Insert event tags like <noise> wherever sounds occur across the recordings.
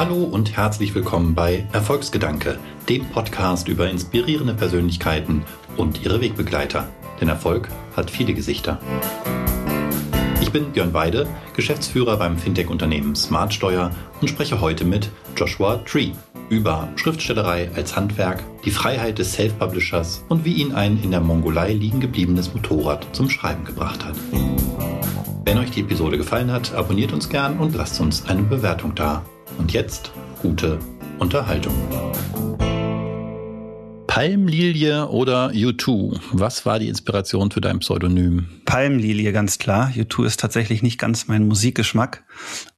Hallo und herzlich willkommen bei Erfolgsgedanke, dem Podcast über inspirierende Persönlichkeiten und ihre Wegbegleiter. Denn Erfolg hat viele Gesichter. Ich bin Björn Weide, Geschäftsführer beim Fintech-Unternehmen Smartsteuer und spreche heute mit Joshua Tree über Schriftstellerei als Handwerk, die Freiheit des Self-Publishers und wie ihn ein in der Mongolei liegen gebliebenes Motorrad zum Schreiben gebracht hat. Wenn euch die Episode gefallen hat, abonniert uns gern und lasst uns eine Bewertung da. Und jetzt gute Unterhaltung. Palmlilie oder U2? Was war die Inspiration für dein Pseudonym? Palmlilie, ganz klar. U2 ist tatsächlich nicht ganz mein Musikgeschmack,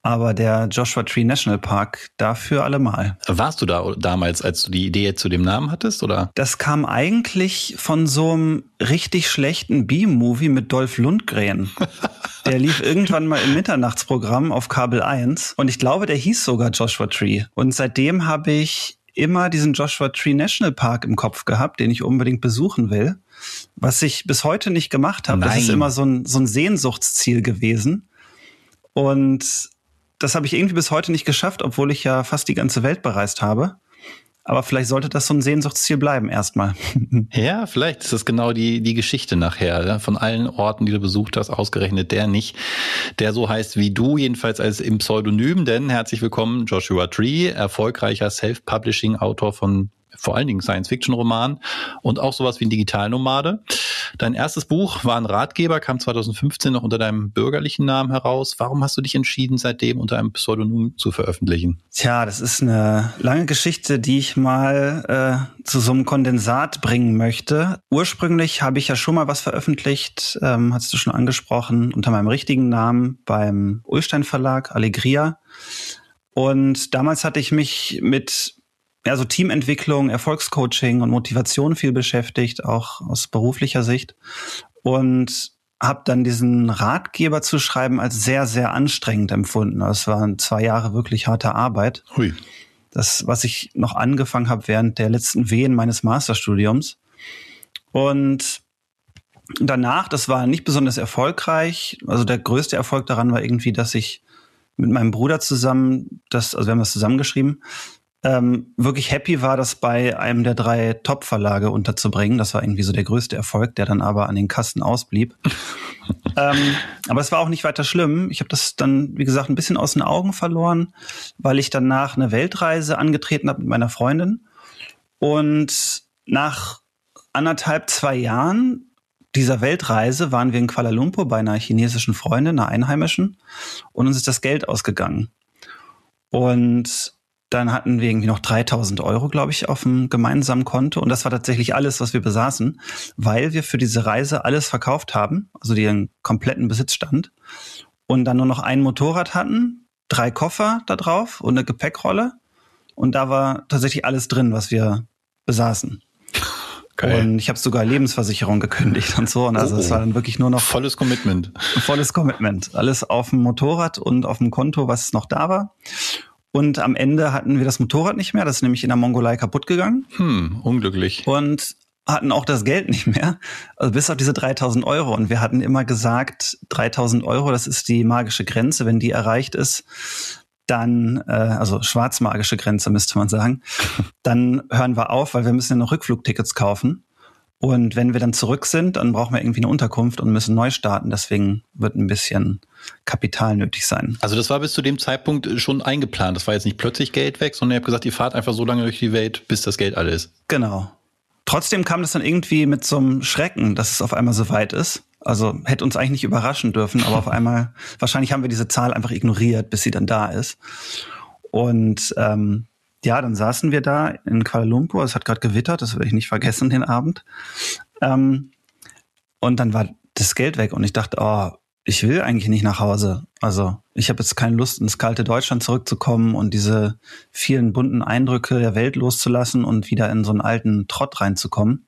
aber der Joshua Tree National Park dafür allemal. Warst du da damals, als du die Idee zu dem Namen hattest, oder? Das kam eigentlich von so einem richtig schlechten B-Movie mit Dolph Lundgren. <laughs> Der lief irgendwann mal im Mitternachtsprogramm auf Kabel 1 und ich glaube, der hieß sogar Joshua Tree. Und seitdem habe ich immer diesen Joshua Tree National Park im Kopf gehabt, den ich unbedingt besuchen will. Was ich bis heute nicht gemacht habe. Das ist immer so ein, so ein Sehnsuchtsziel gewesen. Und das habe ich irgendwie bis heute nicht geschafft, obwohl ich ja fast die ganze Welt bereist habe. Aber vielleicht sollte das so ein Sehnsuchtsziel bleiben erstmal. <laughs> Ja, vielleicht ist das genau die, die Geschichte nachher. Ja? Von allen Orten, die du besucht hast, ausgerechnet der nicht, der so heißt wie du, jedenfalls als im Pseudonym. Denn herzlich willkommen, Joshua Tree, erfolgreicher Self-Publishing-Autor von vor allen Dingen Science-Fiction-Roman und auch sowas wie ein Digitalnomade. Dein erstes Buch war ein Ratgeber, kam 2015 noch unter deinem bürgerlichen Namen heraus. Warum hast du dich entschieden, seitdem unter einem Pseudonym zu veröffentlichen? Tja, das ist eine lange Geschichte, die ich mal äh, zu so einem Kondensat bringen möchte. Ursprünglich habe ich ja schon mal was veröffentlicht, ähm, hast du schon angesprochen, unter meinem richtigen Namen beim Ulstein Verlag, Allegria. Und damals hatte ich mich mit ja, so Teamentwicklung, Erfolgscoaching und Motivation viel beschäftigt, auch aus beruflicher Sicht. Und habe dann diesen Ratgeber zu schreiben als sehr, sehr anstrengend empfunden. Das waren zwei Jahre wirklich harte Arbeit. Hui. Das, was ich noch angefangen habe während der letzten Wehen meines Masterstudiums. Und danach, das war nicht besonders erfolgreich. Also der größte Erfolg daran war irgendwie, dass ich mit meinem Bruder zusammen, das, also wir haben das zusammengeschrieben, ähm, wirklich happy war, das bei einem der drei Top-Verlage unterzubringen. Das war irgendwie so der größte Erfolg, der dann aber an den Kassen ausblieb. <laughs> ähm, aber es war auch nicht weiter schlimm. Ich habe das dann, wie gesagt, ein bisschen aus den Augen verloren, weil ich danach eine Weltreise angetreten habe mit meiner Freundin. Und nach anderthalb, zwei Jahren dieser Weltreise waren wir in Kuala Lumpur bei einer chinesischen Freundin, einer Einheimischen, und uns ist das Geld ausgegangen. Und dann hatten wir irgendwie noch 3000 Euro, glaube ich, auf dem gemeinsamen Konto. Und das war tatsächlich alles, was wir besaßen, weil wir für diese Reise alles verkauft haben, also den kompletten Besitzstand. Und dann nur noch ein Motorrad hatten, drei Koffer da drauf und eine Gepäckrolle. Und da war tatsächlich alles drin, was wir besaßen. Okay. Und ich habe sogar Lebensversicherung gekündigt und so. Und also oh, es war dann wirklich nur noch volles Commitment. Volles Commitment. Alles auf dem Motorrad und auf dem Konto, was noch da war. Und am Ende hatten wir das Motorrad nicht mehr. Das ist nämlich in der Mongolei kaputt gegangen. Hm, unglücklich. Und hatten auch das Geld nicht mehr, also bis auf diese 3000 Euro. Und wir hatten immer gesagt, 3000 Euro, das ist die magische Grenze. Wenn die erreicht ist, dann, äh, also schwarzmagische Grenze müsste man sagen, <laughs> dann hören wir auf, weil wir müssen ja noch Rückflugtickets kaufen. Und wenn wir dann zurück sind, dann brauchen wir irgendwie eine Unterkunft und müssen neu starten. Deswegen wird ein bisschen Kapital nötig sein. Also das war bis zu dem Zeitpunkt schon eingeplant. Das war jetzt nicht plötzlich Geld weg, sondern ihr habt gesagt, ihr fahrt einfach so lange durch die Welt, bis das Geld alle ist. Genau. Trotzdem kam das dann irgendwie mit so einem Schrecken, dass es auf einmal so weit ist. Also hätte uns eigentlich nicht überraschen dürfen, aber auf <laughs> einmal, wahrscheinlich haben wir diese Zahl einfach ignoriert, bis sie dann da ist. Und ähm, ja, dann saßen wir da in Kuala Lumpur, es hat gerade gewittert, das werde ich nicht vergessen, den Abend. Ähm, und dann war das Geld weg und ich dachte, oh, ich will eigentlich nicht nach Hause. Also ich habe jetzt keine Lust, ins kalte Deutschland zurückzukommen und diese vielen bunten Eindrücke der Welt loszulassen und wieder in so einen alten Trott reinzukommen.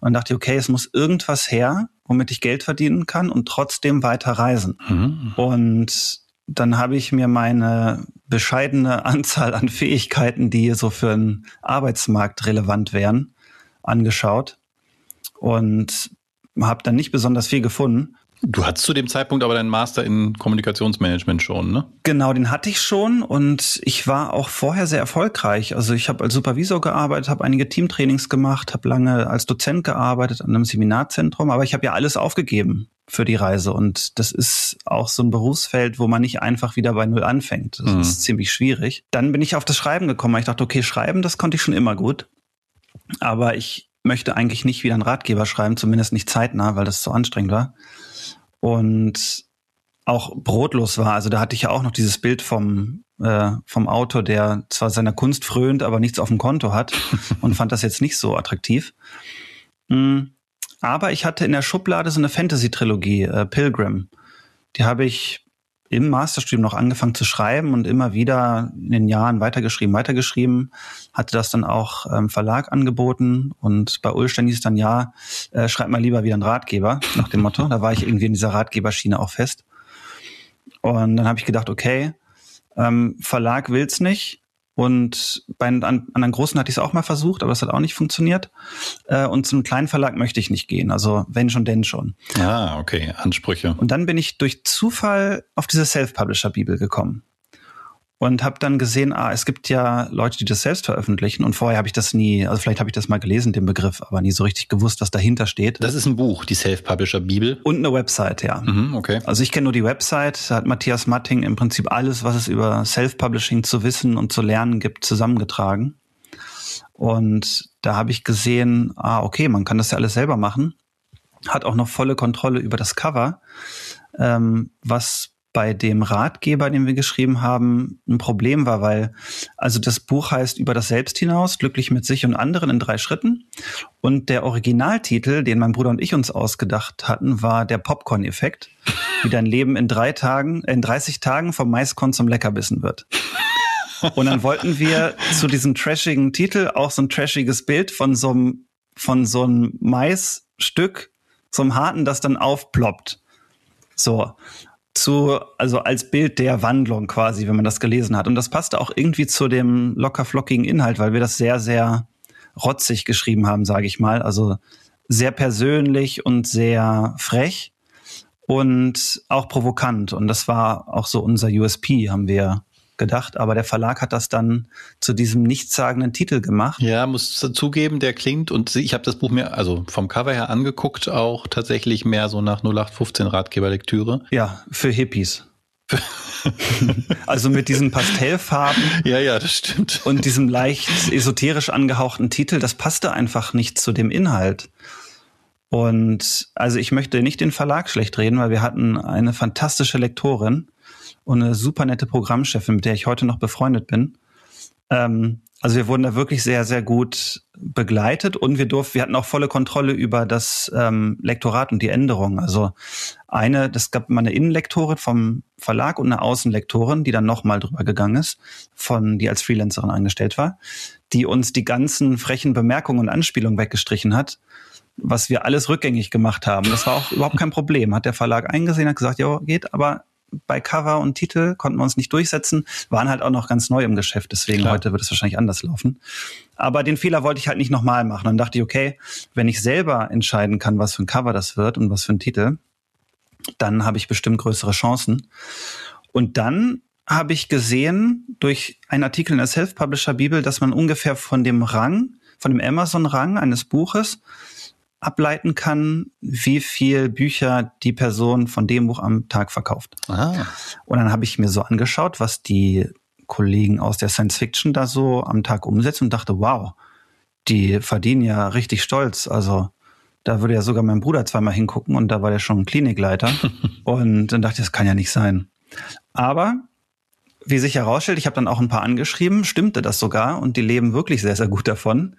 Und dachte ich, okay, es muss irgendwas her, womit ich Geld verdienen kann und trotzdem weiter reisen. Mhm. Und dann habe ich mir meine bescheidene <laughs> Anzahl an Fähigkeiten, die so für einen Arbeitsmarkt relevant wären, angeschaut und habe dann nicht besonders viel gefunden. Du hattest zu dem Zeitpunkt aber deinen Master in Kommunikationsmanagement schon, ne? Genau, den hatte ich schon und ich war auch vorher sehr erfolgreich. Also ich habe als Supervisor gearbeitet, habe einige Teamtrainings gemacht, habe lange als Dozent gearbeitet an einem Seminarzentrum, aber ich habe ja alles aufgegeben für die Reise und das ist auch so ein Berufsfeld, wo man nicht einfach wieder bei Null anfängt. Das mhm. ist ziemlich schwierig. Dann bin ich auf das Schreiben gekommen. Ich dachte, okay, Schreiben, das konnte ich schon immer gut. Aber ich möchte eigentlich nicht wieder einen Ratgeber schreiben, zumindest nicht zeitnah, weil das zu anstrengend war und auch brotlos war. Also da hatte ich ja auch noch dieses Bild vom äh, vom Autor, der zwar seiner Kunst frönt, aber nichts auf dem Konto hat <laughs> und fand das jetzt nicht so attraktiv. Mm, aber ich hatte in der Schublade so eine Fantasy-Trilogie, äh, Pilgrim. Die habe ich im Masterstudium noch angefangen zu schreiben und immer wieder in den Jahren weitergeschrieben, weitergeschrieben, hatte das dann auch ähm, Verlag angeboten und bei Ulstein hieß dann, ja, äh, schreib mal lieber wieder einen Ratgeber, nach dem Motto. Da war ich irgendwie in dieser Ratgeberschiene auch fest. Und dann habe ich gedacht, okay, ähm, Verlag will's nicht, und bei anderen großen hatte ich es auch mal versucht, aber das hat auch nicht funktioniert. Äh, und zum kleinen Verlag möchte ich nicht gehen. Also wenn schon, denn schon. Ah, okay, Ansprüche. Und dann bin ich durch Zufall auf diese Self-Publisher-Bibel gekommen und habe dann gesehen, ah, es gibt ja Leute, die das selbst veröffentlichen und vorher habe ich das nie, also vielleicht habe ich das mal gelesen, den Begriff, aber nie so richtig gewusst, was dahinter steht. Das ist ein Buch, die Self-Publisher-Bibel. Und eine Website, ja. Mhm, okay. Also ich kenne nur die Website, da hat Matthias Matting im Prinzip alles, was es über Self-Publishing zu wissen und zu lernen gibt, zusammengetragen. Und da habe ich gesehen, ah, okay, man kann das ja alles selber machen. Hat auch noch volle Kontrolle über das Cover, ähm, was bei dem Ratgeber, den wir geschrieben haben, ein Problem war, weil also das Buch heißt über das Selbst hinaus, glücklich mit sich und anderen in drei Schritten. Und der Originaltitel, den mein Bruder und ich uns ausgedacht hatten, war der Popcorn-Effekt, wie dein Leben in drei Tagen, in 30 Tagen vom Maiskorn zum Leckerbissen wird. Und dann wollten wir zu diesem trashigen Titel auch so ein trashiges Bild von so einem, von so einem Maisstück, einem harten, das dann aufploppt. So zu, also als Bild der Wandlung quasi, wenn man das gelesen hat. Und das passte auch irgendwie zu dem locker flockigen Inhalt, weil wir das sehr, sehr rotzig geschrieben haben, sage ich mal. Also sehr persönlich und sehr frech und auch provokant. Und das war auch so unser USP, haben wir gedacht, aber der Verlag hat das dann zu diesem nichtssagenden Titel gemacht. Ja, muss zugeben, der klingt und ich habe das Buch mir also vom Cover her angeguckt, auch tatsächlich mehr so nach 0815 Ratgeberlektüre. Ja, für Hippies. <laughs> also mit diesen Pastellfarben. <laughs> Ja, ja, das stimmt. Und diesem leicht esoterisch angehauchten Titel, das passte einfach nicht zu dem Inhalt. Und also ich möchte nicht den Verlag schlecht reden, weil wir hatten eine fantastische Lektorin, und eine super nette Programmchefin, mit der ich heute noch befreundet bin. Ähm, also wir wurden da wirklich sehr, sehr gut begleitet und wir durften, wir hatten auch volle Kontrolle über das ähm, Lektorat und die Änderungen. Also eine, das gab mal eine Innenlektorin vom Verlag und eine Außenlektorin, die dann nochmal drüber gegangen ist, von, die als Freelancerin angestellt war, die uns die ganzen frechen Bemerkungen und Anspielungen weggestrichen hat, was wir alles rückgängig gemacht haben. Das war auch überhaupt kein Problem. Hat der Verlag eingesehen, hat gesagt, ja, geht, aber bei Cover und Titel konnten wir uns nicht durchsetzen, waren halt auch noch ganz neu im Geschäft, deswegen Klar. heute wird es wahrscheinlich anders laufen. Aber den Fehler wollte ich halt nicht nochmal machen. Dann dachte ich, okay, wenn ich selber entscheiden kann, was für ein Cover das wird und was für ein Titel, dann habe ich bestimmt größere Chancen. Und dann habe ich gesehen durch einen Artikel in der Self-Publisher Bibel, dass man ungefähr von dem Rang, von dem Amazon-Rang eines Buches ableiten kann, wie viel Bücher die Person von dem Buch am Tag verkauft. Ah. Und dann habe ich mir so angeschaut, was die Kollegen aus der Science Fiction da so am Tag umsetzen und dachte, wow, die verdienen ja richtig stolz. Also da würde ja sogar mein Bruder zweimal hingucken und da war der schon Klinikleiter. <laughs> und dann dachte ich, das kann ja nicht sein. Aber wie sich herausstellt, ich habe dann auch ein paar angeschrieben, stimmte das sogar und die leben wirklich sehr, sehr gut davon.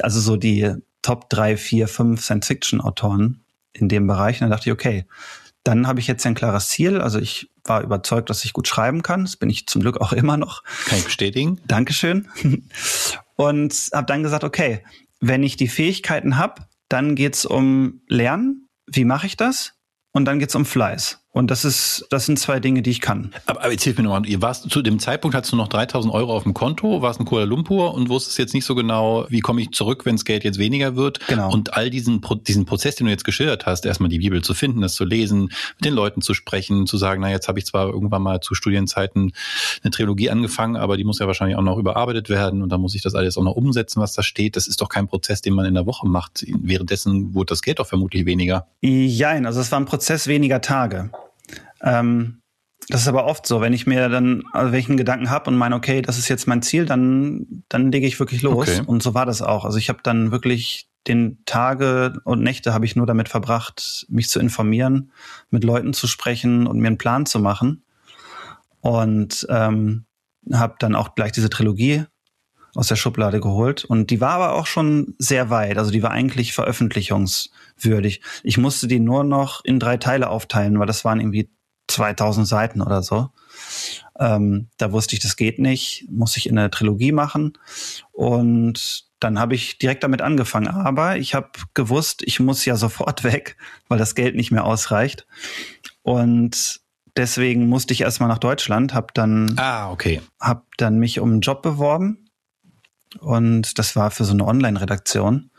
Also so die Top 3, 4, 5 Science-Fiction-Autoren in dem Bereich. Und dann dachte ich, okay, dann habe ich jetzt ein klares Ziel. Also ich war überzeugt, dass ich gut schreiben kann. Das bin ich zum Glück auch immer noch. Kann ich bestätigen. Dankeschön. Und habe dann gesagt, okay, wenn ich die Fähigkeiten habe, dann geht's um Lernen. Wie mache ich das? Und dann geht's um Fleiß. Und das ist, das sind zwei Dinge, die ich kann. Aber, aber erzähl mir nochmal, ihr warst zu dem Zeitpunkt hattest du noch 3000 Euro auf dem Konto, warst in Kuala Lumpur und wusstest jetzt nicht so genau, wie komme ich zurück, wenn das Geld jetzt weniger wird. Genau. Und all diesen, diesen Prozess, den du jetzt geschildert hast, erstmal die Bibel zu finden, das zu lesen, mit den Leuten zu sprechen, zu sagen, na, jetzt habe ich zwar irgendwann mal zu Studienzeiten eine Trilogie angefangen, aber die muss ja wahrscheinlich auch noch überarbeitet werden und dann muss ich das alles auch noch umsetzen, was da steht. Das ist doch kein Prozess, den man in der Woche macht. Währenddessen wurde das Geld doch vermutlich weniger. Jein, also es war ein Prozess weniger Tage. Ähm, das ist aber oft so, wenn ich mir dann, also wenn ich einen Gedanken habe und meine, okay, das ist jetzt mein Ziel, dann, dann lege ich wirklich los. Okay. Und so war das auch. Also ich habe dann wirklich den Tage und Nächte habe ich nur damit verbracht, mich zu informieren, mit Leuten zu sprechen und mir einen Plan zu machen. Und ähm, habe dann auch gleich diese Trilogie aus der Schublade geholt. Und die war aber auch schon sehr weit. Also die war eigentlich veröffentlichungswürdig. Ich musste die nur noch in drei Teile aufteilen, weil das waren irgendwie 2000 Seiten oder so. Ähm, da wusste ich, das geht nicht, muss ich in der Trilogie machen. Und dann habe ich direkt damit angefangen. Aber ich habe gewusst, ich muss ja <laughs> sofort weg, weil das Geld nicht mehr ausreicht. Und deswegen musste ich erstmal nach Deutschland, habe dann, ah, okay. hab dann mich um einen Job beworben. Und das war für so eine Online-Redaktion.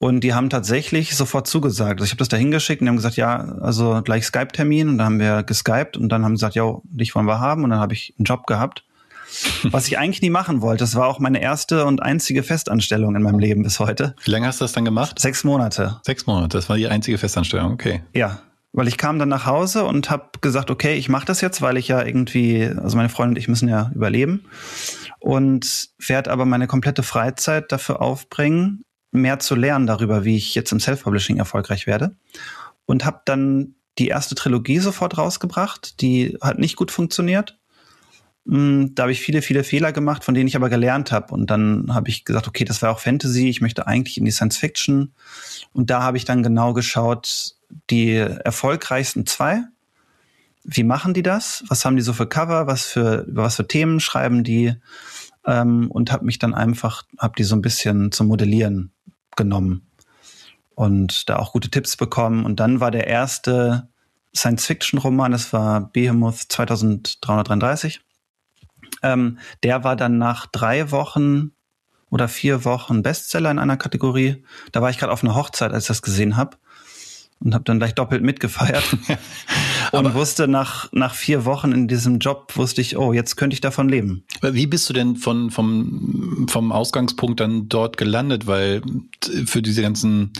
Und die haben tatsächlich sofort zugesagt. Also ich habe das da hingeschickt und die haben gesagt, ja, also gleich Skype-Termin. Und dann haben wir geskypt und dann haben sie gesagt, ja, dich wollen wir haben. Und dann habe ich einen Job gehabt. <laughs> Was ich eigentlich nie machen wollte. Das war auch meine erste und einzige Festanstellung in meinem Leben bis heute. Wie lange hast du das dann gemacht? Sechs Monate. Sechs Monate, das war die einzige Festanstellung, okay. Ja, weil ich kam dann nach Hause und habe gesagt, okay, ich mache das jetzt, weil ich ja irgendwie, also meine Freundin und ich müssen ja überleben und werde aber meine komplette Freizeit dafür aufbringen, mehr zu lernen darüber, wie ich jetzt im Self-Publishing erfolgreich werde. Und habe dann die erste Trilogie sofort rausgebracht. Die hat nicht gut funktioniert. Mm, da habe ich viele, viele Fehler gemacht, von denen ich aber gelernt habe. Und dann habe ich gesagt, okay, das war auch Fantasy, ich möchte eigentlich in die Science Fiction. Und da habe ich dann genau geschaut, die erfolgreichsten zwei. Wie machen die das? Was haben die so für Cover? Was für, über was für Themen schreiben die? Ähm, und habe mich dann einfach, habe die so ein bisschen zum Modellieren genommen und da auch gute Tipps bekommen. Und dann war der erste Science-Fiction-Roman, das war Behemoth 2333. Ähm, der war dann nach drei Wochen oder vier Wochen Bestseller in einer Kategorie. Da war ich gerade auf einer Hochzeit, als ich das gesehen habe und habe dann gleich doppelt mitgefeiert <laughs> und wusste nach nach vier Wochen in diesem Job wusste ich oh jetzt könnte ich davon leben. Wie bist du denn von vom vom Ausgangspunkt dann dort gelandet? Weil für diese ganzen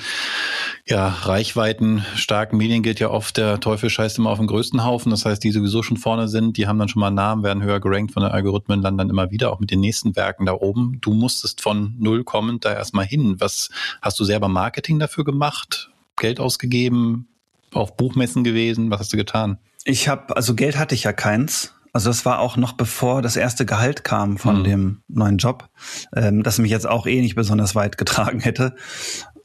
ja Reichweiten starken Medien gilt ja oft der Teufel scheißt immer auf den größten Haufen. Das heißt die sowieso schon vorne sind die haben dann schon mal einen Namen werden höher gerankt von den Algorithmen landen dann immer wieder auch mit den nächsten Werken da oben. Du musstest von null kommend da erstmal hin. Was hast du selber Marketing dafür gemacht? Geld ausgegeben, auf Buchmessen gewesen? Was hast du getan? Ich habe, also Geld hatte ich ja keins. Also das war auch noch bevor das erste Gehalt kam von mhm. dem neuen Job, ähm, das mich jetzt auch eh nicht besonders weit getragen hätte.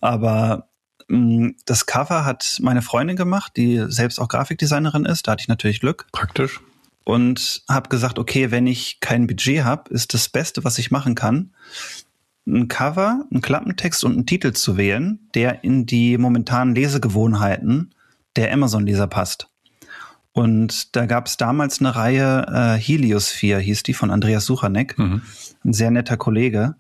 Aber mh, mm, das Cover hat meine Freundin gemacht, die selbst auch Grafikdesignerin ist. Da hatte ich natürlich Glück. Praktisch. Und habe gesagt, okay, wenn ich kein Budget habe, ist das Beste, was ich machen kann, ein Cover, einen Klappentext und einen Titel zu wählen, der in die momentanen Lesegewohnheiten der Amazon-Leser passt. Und da gab es damals eine Reihe, äh, Heliosphere hieß die, von Andreas Suchanek, mhm. ein sehr netter Kollege,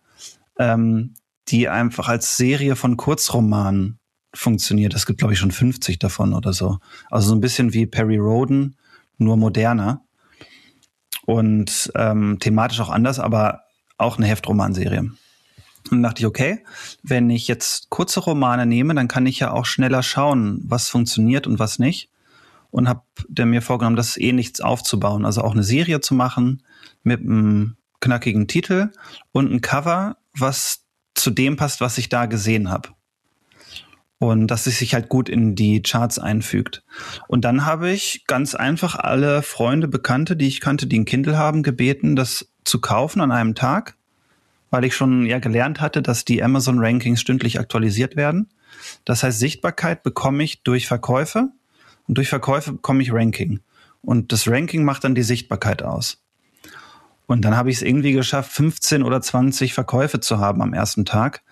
ähm, die einfach als Serie von Kurzromanen funktioniert. Es gibt, glaube ich, schon 50 davon oder so. Also so ein bisschen wie Perry Roden, nur moderner. Und ähm, thematisch auch anders, aber auch eine Heftromanserie. Und dachte ich, okay, wenn ich jetzt kurze Romane nehme, dann kann ich ja auch schneller schauen, was funktioniert und was nicht. Und habe mir vorgenommen, das eh aufzubauen. Also auch eine Serie zu machen mit einem knackigen Titel und ein Cover, was zu dem passt, was ich da gesehen habe. Und dass es sich halt gut in die Charts einfügt. Und dann habe ich ganz einfach alle Freunde, Bekannte, die ich kannte, die ein Kindle haben, gebeten, das zu kaufen an einem Tag weil ich schon ja gelernt hatte, dass die Amazon Rankings stündlich aktualisiert werden. Das heißt, Sichtbarkeit bekomme ich durch Verkäufe und durch Verkäufe bekomme ich Ranking. Und das Ranking macht dann die Sichtbarkeit aus. Und dann habe ich es irgendwie geschafft, 15 oder 20 Verkäufe zu haben am ersten Tag.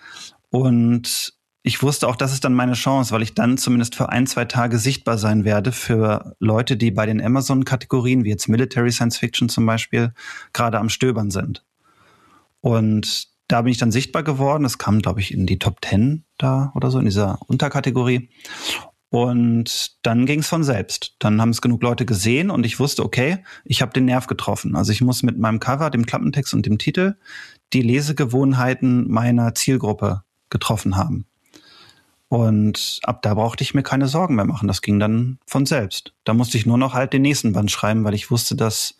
Und ich wusste auch, das ist dann meine Chance, weil ich dann zumindest für ein, zwei Tage sichtbar sein werde für Leute, die bei den Amazon-Kategorien, wie jetzt Military Science Fiction zum Beispiel, gerade am Stöbern sind. Und da bin ich dann sichtbar geworden. Das kam, glaube ich, in die Top 10 da oder so, in dieser Unterkategorie. Und dann ging es von selbst. Dann haben es genug Leute gesehen und ich wusste, okay, ich habe den Nerv getroffen. Also ich muss mit meinem Cover, dem Klappentext und dem Titel die Lesegewohnheiten meiner Zielgruppe getroffen haben. Und ab da brauchte ich mir keine Sorgen mehr machen. Das ging dann von selbst. Da musste ich nur noch halt den nächsten Band schreiben, weil ich wusste, dass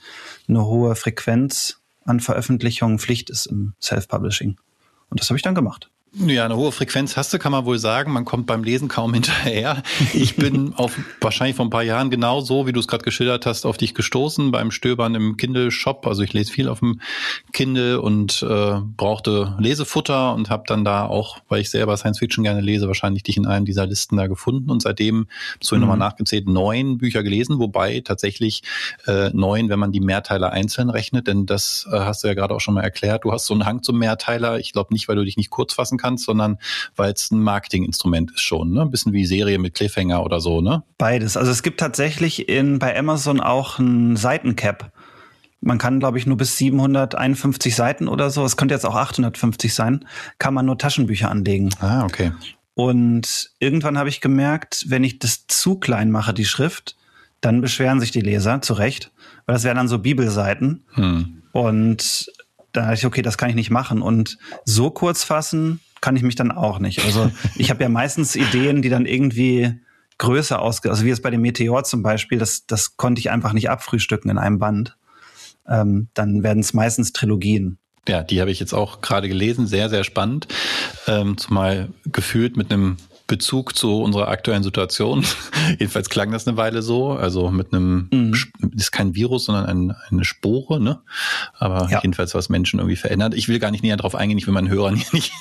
eine hohe Frequenz an Veröffentlichungen Pflicht ist im Self-Publishing. Und das habe ich dann gemacht. Ja, eine hohe Frequenz hast du, kann man wohl sagen. Man kommt beim Lesen kaum <laughs> hinterher. Ich bin <laughs> auf wahrscheinlich vor ein paar Jahren genau so, wie du es gerade geschildert hast, auf dich gestoßen beim Stöbern im Kindle-Shop. Also ich lese viel auf dem Kindle und äh, brauchte Lesefutter und habe dann da auch, weil ich selber Science Fiction gerne lese, wahrscheinlich dich in einem dieser Listen da gefunden und seitdem, so mhm. nochmal nachgezählt, neun Bücher gelesen, wobei tatsächlich äh, neun, wenn man die Mehrteiler einzeln rechnet, denn das äh, hast du ja gerade auch schon mal erklärt. Du hast so einen Hang zum Mehrteiler. Ich glaube nicht, weil du dich nicht kurz fassen kannst, sondern weil es ein Marketinginstrument ist schon, ne? Ein bisschen wie Serie mit Cliffhanger oder so, ne? Beides. Also es gibt tatsächlich in, bei Amazon auch ein Seitencap. Man kann, glaube ich, nur bis 751 Seiten oder so, es könnte jetzt auch 850 sein, kann man nur Taschenbücher anlegen. Ah, okay. Und irgendwann habe ich gemerkt, wenn ich das zu klein mache, die Schrift, dann beschweren sich die Leser, zu Recht, weil das wären dann so Bibelseiten. Hm. Und da dachte ich, okay, das kann ich nicht machen. Und so kurz fassen kann ich mich dann auch nicht. Also ich habe ja meistens Ideen, die dann irgendwie größer ausge, also wie es bei dem Meteor zum Beispiel, das, das konnte ich einfach nicht abfrühstücken in einem Band. Ähm, dann werden es meistens Trilogien. Ja, die habe ich jetzt auch gerade gelesen, sehr, sehr spannend. Ähm, zumal gefühlt mit einem Bezug zu unserer aktuellen Situation. <laughs> Jedenfalls klang das eine Weile so. Also mit einem, mhm. ist kein Virus, sondern ein, eine Spore, ne? Aber ja. jedenfalls was Menschen irgendwie verändert. Ich will gar nicht näher darauf eingehen. Ich will meinen Hörern <laughs> hier nicht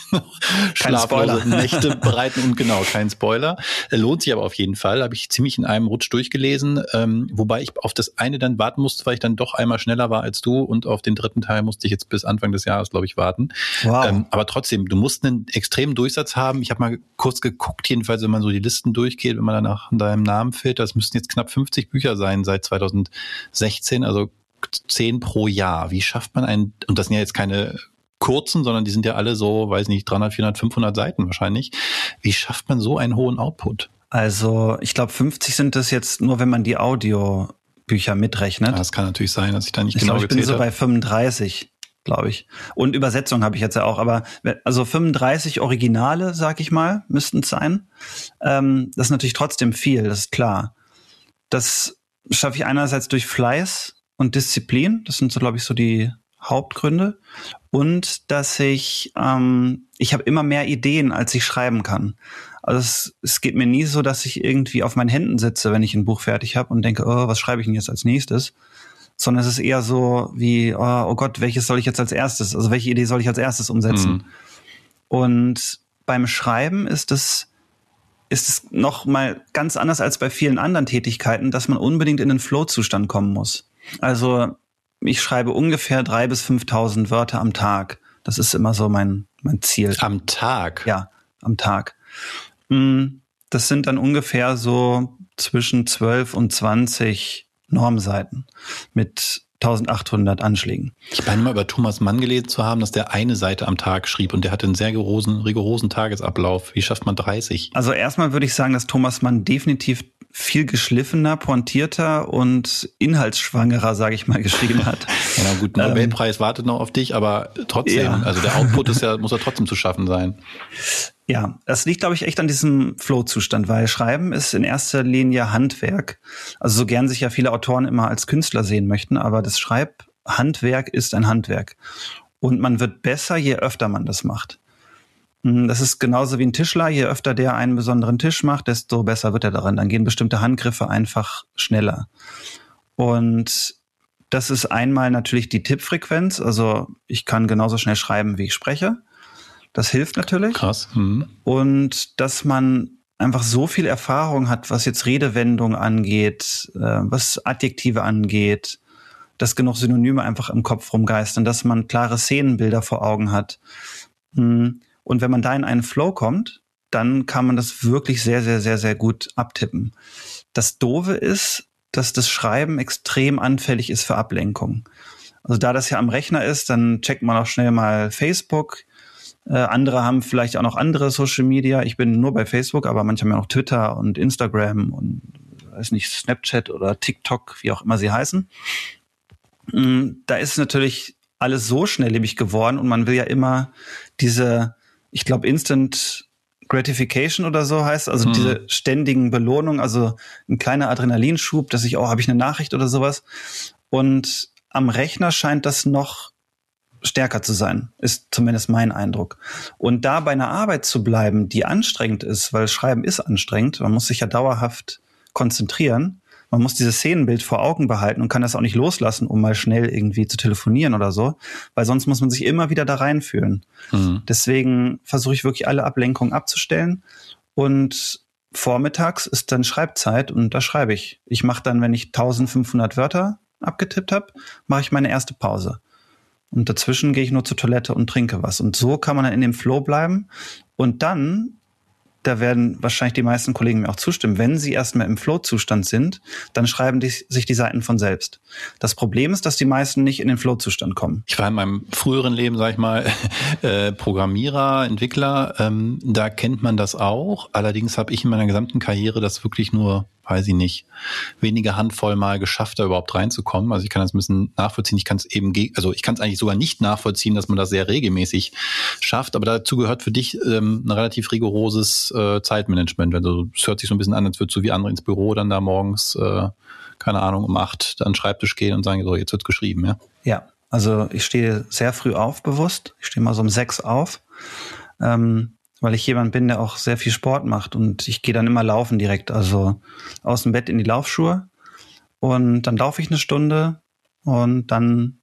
schlaflose <laughs> Nächte bereiten und genau, kein Spoiler. Lohnt sich aber auf jeden Fall. Habe ich ziemlich in einem Rutsch durchgelesen. Ähm, wobei ich auf das eine dann warten musste, weil ich dann doch einmal schneller war als du und auf den dritten Teil musste ich jetzt bis Anfang des Jahres, glaube ich, warten. Wow. Ähm, aber trotzdem, du musst einen extremen Durchsatz haben. Ich habe mal kurz geguckt, geguckt, jedenfalls, wenn man so die Listen durchgeht, wenn man danach in deinem Namen filtert, das müssten jetzt knapp 50 Bücher sein seit 2016, also 10 pro Jahr. Wie schafft man einen, und das sind ja jetzt keine kurzen, sondern die sind ja alle so, weiß nicht, 300, 400, 500 Seiten wahrscheinlich. Wie schafft man so einen hohen Output? Also, ich glaube, 50 sind es jetzt nur, wenn man die Audiobücher mitrechnet. Ja, das kann natürlich sein, dass ich da nicht ich genau glaub, ich bin so bei 35 glaube ich. Und Übersetzung habe ich jetzt ja auch, aber also 35 Originale, sag ich mal, müssten es sein. Ähm, das ist natürlich trotzdem viel, das ist klar. Das schaffe ich einerseits durch Fleiß und Disziplin. Das sind so, glaube ich, so die Hauptgründe. Und dass ich, ähm, ich habe immer mehr Ideen, als ich schreiben kann. Also es, es geht mir nie so, dass ich irgendwie auf meinen Händen sitze, wenn ich ein Buch fertig habe und denke, oh, was schreibe ich denn jetzt als nächstes? Sondern es ist eher so wie, oh, oh, Gott, welches soll ich jetzt als erstes, also welche Idee soll ich als erstes umsetzen? Mhm. Und beim Schreiben ist es ist es noch mal ganz anders als bei vielen anderen Tätigkeiten, dass man unbedingt in den Flow-Zustand kommen muss. Also ich schreibe ungefähr drei bis 5.000 Wörter am Tag. Das ist immer so mein, mein Ziel. Am Tag? Ja, am Tag. Mm, das sind dann ungefähr so zwischen 12 und 20 Normseiten mit 1800 Anschlägen. Ich meine mal über Thomas Mann gelesen zu haben, dass der eine Seite am Tag schrieb und der hatte einen sehr rigorosen, rigorosen Tagesablauf. Wie schafft man 30? Also erstmal würde ich sagen, dass Thomas Mann definitiv viel geschliffener, pointierter und inhaltsschwangerer, sage ich mal, <laughs> geschrieben hat. ja gut, Nobelpreis ähm, wartet noch auf dich, aber trotzdem, ja. also der Output ist ja, muss ja trotzdem zu schaffen sein. Ja, das liegt, glaube ich, echt an diesem Flow-Zustand, weil Schreiben ist in erster Linie Handwerk. Also so gern sich ja viele Autoren immer als Künstler sehen möchten, aber das Schreibhandwerk ist ein Handwerk. Und man wird besser, je öfter man das macht. Hm, das ist genauso wie ein Tischler. Je öfter der einen besonderen Tisch macht, desto besser wird er darin. Dann gehen bestimmte Handgriffe einfach schneller. Und das ist einmal natürlich die Tippfrequenz. Also ich kann genauso schnell schreiben, wie ich spreche. Das hilft natürlich. Krass. Mhm. Und dass man einfach so viel Erfahrung hat, was jetzt Redewendung angeht, äh, was Adjektive angeht, dass genug Synonyme einfach im Kopf rumgeistern, dass man klare Szenenbilder vor Augen hat. Mhm. Und wenn man da in einen Flow kommt, dann kann man das wirklich sehr, sehr, sehr, sehr gut abtippen. Das Doofe ist, dass das Schreiben extrem anfällig ist für Ablenkung. Also da das ja am Rechner ist, dann checkt man auch schnell mal Facebook. Äh, andere haben vielleicht auch noch andere Social Media. Ich bin nur bei Facebook, aber manche haben ja noch Twitter und Instagram und weiß nicht, Snapchat oder TikTok, wie auch immer sie heißen. Mm, da ist natürlich alles so schnelllebig geworden und man will ja immer diese, ich glaube, Instant Gratification oder so heißt, also mhm. diese ständigen Belohnungen, also ein kleiner Adrenalinschub, dass ich, oh, habe ich eine Nachricht oder sowas. Und am Rechner scheint das noch stärker zu sein, ist zumindest mein Eindruck. Und da bei einer Arbeit zu bleiben, die anstrengend ist, weil Schreiben ist anstrengend, man muss sich ja dauerhaft konzentrieren, man muss dieses Szenenbild vor Augen behalten und kann das auch nicht loslassen, um mal schnell irgendwie zu telefonieren oder so, weil sonst muss man sich immer wieder da reinfühlen. Mhm. Deswegen versuche ich wirklich alle Ablenkungen abzustellen und vormittags ist dann Schreibzeit und da schreibe ich. Ich mache dann, wenn ich 1500 Wörter abgetippt habe, mache ich meine erste Pause. Und dazwischen gehe ich nur zur Toilette und trinke was. Und so kann man dann in dem Flow bleiben. Und dann da werden wahrscheinlich die meisten Kollegen mir auch zustimmen, wenn sie erstmal im Flow-Zustand sind, dann schreiben die, sich die Seiten von selbst. Das Problem ist, dass die meisten nicht in den Flow-Zustand kommen. Ich war in meinem früheren Leben, sag ich mal, <laughs> äh, Programmierer, Entwickler, ähm, da kennt man das auch. Allerdings habe ich in meiner gesamten Karriere das wirklich nur weiß ich nicht, wenige Handvoll mal geschafft, da überhaupt reinzukommen. Also ich kann das ein bisschen nachvollziehen. Ich kann es eben, also ich kann es eigentlich sogar nicht nachvollziehen, dass man das sehr regelmäßig schafft. Aber dazu gehört für dich ähm, ein relativ rigoroses äh, Zeitmanagement. Also es hört sich so ein bisschen an, als würdest du wie andere ins Büro dann da morgens, äh, keine Ahnung, um acht an den Schreibtisch gehen und sagen, so, jetzt wird geschrieben, ja? Ja, also ich stehe sehr früh auf bewusst. Ich stehe mal so um sechs auf. Ähm, weil ich jemand bin, der auch sehr viel Sport macht und ich gehe dann immer laufen direkt, also aus dem Bett in die Laufschuhe und dann laufe ich eine Stunde und dann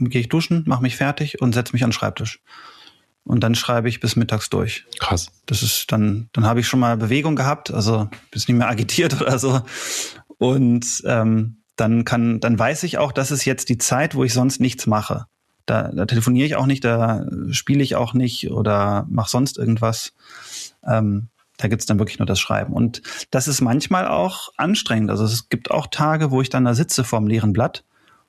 gehe ich duschen, mache mich fertig und setze mich an den Schreibtisch. Und dann schreibe ich bis mittags durch. Krass. Das ist dann, dann habe ich schon mal Bewegung gehabt, also bis nicht mehr agitiert <laughs> oder so. Und ähm, dann kann, dann weiß ich auch, das ist jetzt die Zeit, wo ich sonst nichts mache. Da, da telefoniere ich auch nicht, da spiele ich auch nicht oder mache sonst irgendwas. Ähm, da gibt's dann wirklich nur das Schreiben. Und das ist manchmal auch anstrengend. Also es gibt auch Tage, wo ich dann da sitze vorm leeren Blatt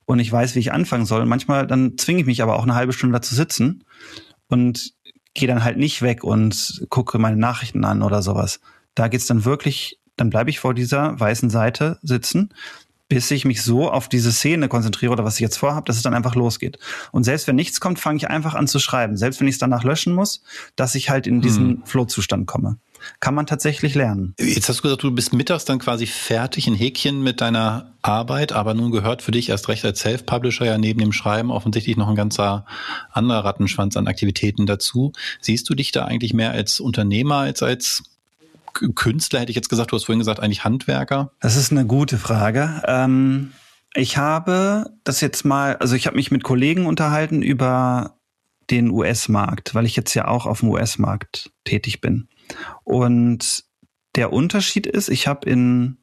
und ich weiß, wie ich anfangen soll. Manchmal dann zwinge ich mich aber auch eine halbe Stunde da zu sitzen und gehe dann halt nicht weg und gucke meine Nachrichten an oder sowas. Da geht's dann wirklich, dann bleibe ich vor dieser weißen Seite sitzen, bis ich mich so auf diese Szene konzentriere oder was ich jetzt vorhabe, dass es dann einfach losgeht. Und selbst wenn nichts kommt, fange ich einfach an zu schreiben. Selbst wenn ich es danach löschen muss, dass ich halt in diesen hm. Flow-Zustand komme. Kann man tatsächlich lernen. Jetzt hast du gesagt, du bist mittags dann quasi fertig in Häkchen mit deiner Arbeit, aber nun gehört für dich erst recht als Self-Publisher ja neben dem Schreiben offensichtlich noch ein ganzer anderer Rattenschwanz an Aktivitäten dazu. Siehst du dich da eigentlich mehr als Unternehmer als als Künstler hätte ich jetzt gesagt, du hast vorhin gesagt, eigentlich Handwerker? Das ist eine gute Frage. Ähm, ich habe das jetzt mal, also ich habe mich mit Kollegen unterhalten über den US-Markt, weil ich jetzt ja auch auf dem US-Markt tätig bin. Und der Unterschied ist, ich habe in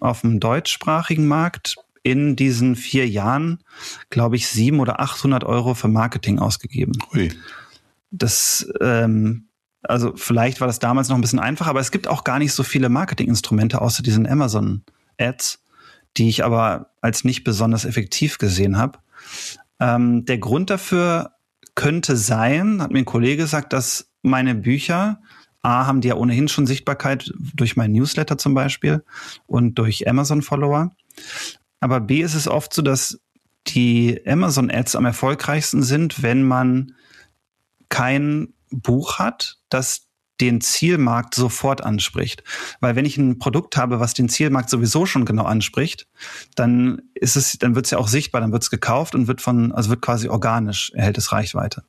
auf dem deutschsprachigen Markt in diesen vier Jahren, glaube ich, sieben oder 800 Euro für Marketing ausgegeben. Ui. Das ähm, also vielleicht war das damals noch ein bisschen einfacher, aber es gibt auch gar nicht so viele Marketinginstrumente außer diesen Amazon-Ads, die ich aber als nicht besonders effektiv gesehen habe. Ähm, der Grund dafür könnte sein, hat mir ein Kollege gesagt, dass meine Bücher, A, haben die ja ohnehin schon Sichtbarkeit durch mein Newsletter zum Beispiel und durch Amazon-Follower. Aber B ist es oft so, dass die Amazon-Ads am erfolgreichsten sind, wenn man kein Buch hat, das den Zielmarkt sofort anspricht. Weil wenn ich ein Produkt habe, was den Zielmarkt sowieso schon genau anspricht, dann ist es, dann wird es ja auch sichtbar, dann wird es gekauft und wird von, also wird quasi organisch, erhält es Reichweite.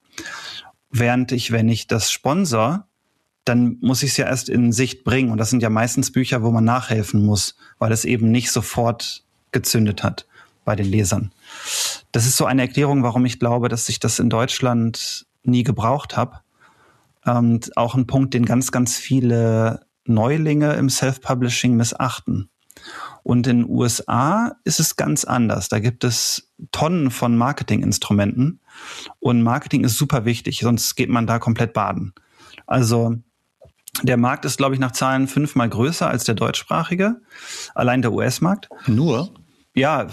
Während ich, wenn ich das sponsor, dann muss ich es ja erst in Sicht bringen. Und das sind ja meistens Bücher, wo man nachhelfen muss, weil es eben nicht sofort gezündet hat bei den Lesern. Das ist so eine Erklärung, warum ich glaube, dass ich das in Deutschland nie gebraucht habe und auch ein Punkt, den ganz, ganz viele Neulinge im Self-Publishing missachten. Und in den USA ist es ganz anders. Da gibt es Tonnen von Marketinginstrumenten und Marketing ist super wichtig, sonst geht man da komplett baden. Also Der Markt ist, glaube ich, nach Zahlen fünfmal größer als der deutschsprachige. Allein der US-Markt. Nur? Ja,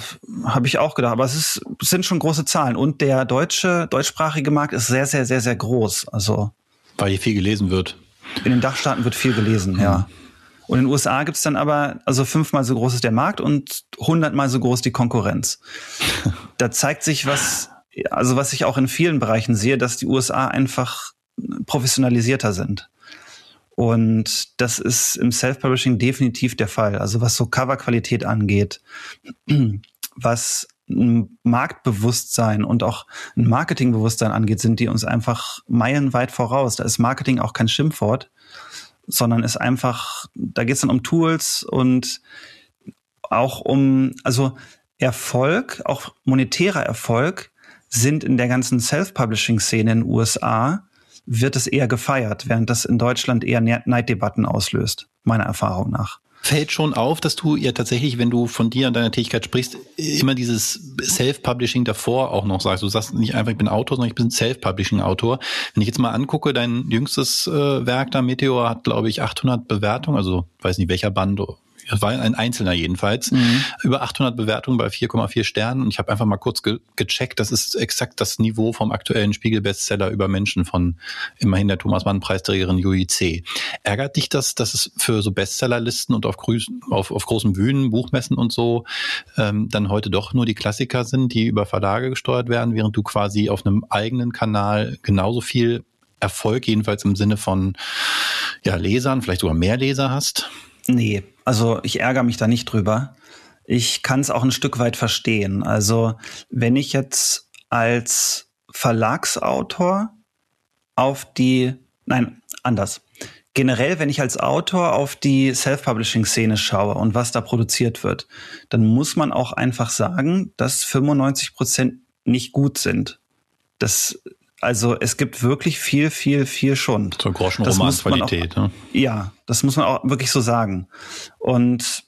habe ich auch gedacht. Aber es, ist, es sind schon große Zahlen. Und der deutsche, deutschsprachige Markt ist sehr, sehr, sehr, sehr groß. Also. Weil hier viel gelesen wird. In den Dachstaaten wird viel gelesen, mhm. ja. Und in den USA gibt's dann aber, also fünfmal so groß ist der Markt und hundertmal so groß die Konkurrenz. <laughs> da zeigt sich was, also was ich auch in vielen Bereichen sehe, dass die USA einfach professionalisierter sind. Und das ist im Self-Publishing definitiv der Fall. Also was so Coverqualität angeht, <clears throat> was ein Marktbewusstsein und auch ein Marketingbewusstsein angeht, sind die uns einfach meilenweit voraus. Da ist Marketing auch kein Schimpfwort, sondern ist einfach, da geht es dann um Tools und auch um, also Erfolg, auch monetärer Erfolg, sind in der ganzen Self-Publishing-Szene in den USA wird es eher gefeiert, während das in Deutschland eher Neiddebatten auslöst, meiner Erfahrung nach. Fällt schon auf, dass du ja tatsächlich, wenn du von dir und deiner Tätigkeit sprichst, immer dieses Self-Publishing davor auch noch sagst. Du sagst nicht einfach, ich bin Autor, sondern ich bin Self-Publishing-Autor. Wenn ich jetzt mal angucke, dein jüngstes äh, Werk da, Meteor, hat, glaube ich, 800 Bewertungen, also weiß nicht welcher Band das war ein Einzelner jedenfalls, mhm. über 800 Bewertungen bei 4,4 Sternen. Und ich habe einfach mal kurz ge gecheckt, das ist exakt das Niveau vom aktuellen Spiegel-Bestseller über Menschen von immerhin der Thomas Mann-Preisträgerin Jui C. Ärgert dich das, dass es für so Bestsellerlisten und auf, auf, auf großen Bühnen, Buchmessen und so ähm, dann heute doch nur die Klassiker sind, die über Verlage gesteuert werden, während du quasi auf einem eigenen Kanal genauso viel Erfolg, jedenfalls im Sinne von ja, Lesern, vielleicht sogar mehr Leser hast? Nee, also ich ärgere mich da nicht drüber. Ich kann es auch ein Stück weit verstehen. Also wenn ich jetzt als Verlagsautor auf die, nein, anders. Generell, wenn ich als Autor auf die Self-Publishing-Szene schaue und was da produziert wird, dann muss man auch einfach sagen, dass 95 Prozent nicht gut sind. Das also es gibt wirklich viel, viel, viel Schund. So Groschenroman-Qualität. Ne? Ja, das muss man auch wirklich so sagen. Und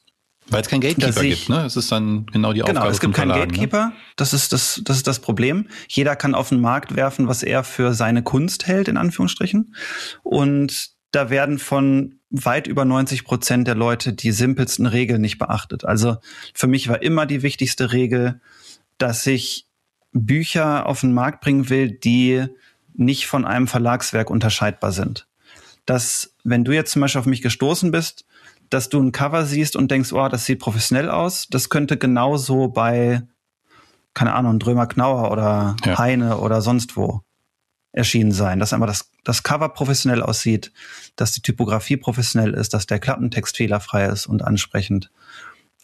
weil es keinen Gatekeeper ich, gibt, ne? Es ist dann genau die genau, Aufgabe. Genau, es gibt keinen Verlagen, ne? Gatekeeper. Ne? Das ist das, das ist das Problem. Jeder kann auf den Markt werfen, was er für seine Kunst hält, in Anführungsstrichen. Und da werden von weit über 90 Prozent der Leute die simpelsten Regeln nicht beachtet. Also für mich war immer die wichtigste Regel, dass ich Bücher auf den Markt bringen will, die nicht von einem Verlagswerk unterscheidbar sind. Dass, wenn du jetzt zum Beispiel auf mich gestoßen bist, dass du ein Cover siehst und denkst, oh, das sieht professionell aus, das könnte genauso bei, keine Ahnung, Drömer Knauer oder ja. Heine oder sonst wo erschienen sein. Dass einfach das, das Cover professionell aussieht, dass die Typografie professionell ist, dass der Klappentext fehlerfrei ist und ansprechend.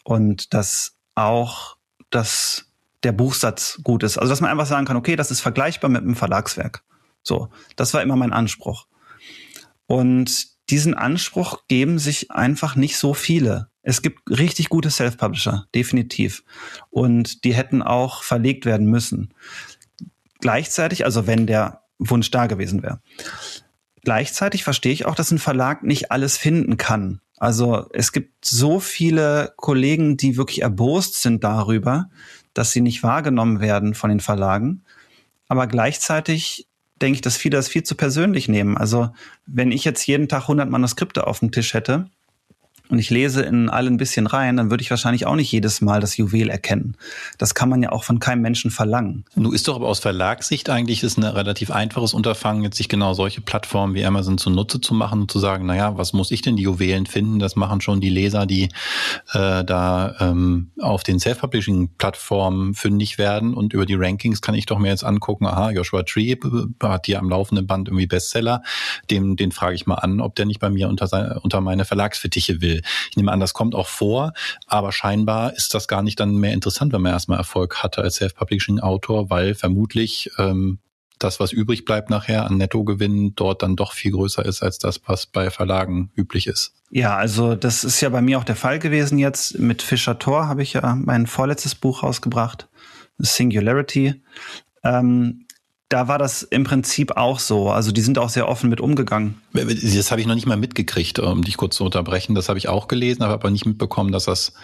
Und dass auch das der Buchsatz gut ist. Also dass man einfach sagen kann, okay, das ist vergleichbar mit einem Verlagswerk. So, das war immer mein Anspruch. Und diesen Anspruch geben sich einfach nicht so viele. Es gibt richtig gute Self-Publisher, definitiv. Und die hätten auch verlegt werden müssen. Gleichzeitig, also wenn der Wunsch da gewesen wäre. Gleichzeitig verstehe ich auch, dass ein Verlag nicht alles finden kann. Also es gibt so viele Kollegen, die wirklich erbost sind darüber, dass sie nicht wahrgenommen werden von den Verlagen. Aber gleichzeitig denke ich, dass viele das viel zu persönlich nehmen. Also wenn ich jetzt jeden Tag 100 Manuskripte auf dem Tisch hätte, und ich lese in alle ein bisschen rein, dann würde ich wahrscheinlich auch nicht jedes Mal das Juwel erkennen. Das kann man ja auch von keinem Menschen verlangen. Nun ist doch aber aus Verlagssicht eigentlich ist ein relativ einfaches Unterfangen, jetzt sich genau solche Plattformen wie Amazon zunutze zu machen und zu sagen, naja, was muss ich denn die Juwelen finden? Das machen schon die Leser, die äh, da ähm, auf den Self-Publishing-Plattformen fündig werden und über die Rankings kann ich doch mir jetzt angucken, aha, Joshua Tree hat hier am laufenden Band irgendwie Bestseller, dem, den frage ich mal an, ob der nicht bei mir unter, seine, unter meine Verlagsfittiche will. Ich nehme an, das kommt auch vor, aber scheinbar ist das gar nicht dann mehr interessant, wenn man erstmal Erfolg hatte als Self-Publishing-Autor, weil vermutlich ähm, das, was übrig bleibt nachher an Nettogewinn, dort dann doch viel größer ist als das, was bei Verlagen üblich ist. Ja, also das ist ja bei mir auch der Fall gewesen jetzt. Mit Fischer Tor habe ich ja mein vorletztes Buch rausgebracht, Singularity. Ähm, da war das im Prinzip auch so. Also die sind auch sehr offen mit umgegangen. Das habe ich noch nicht mal mitgekriegt, um dich kurz zu unterbrechen. Das habe ich auch gelesen, habe aber nicht mitbekommen, dass das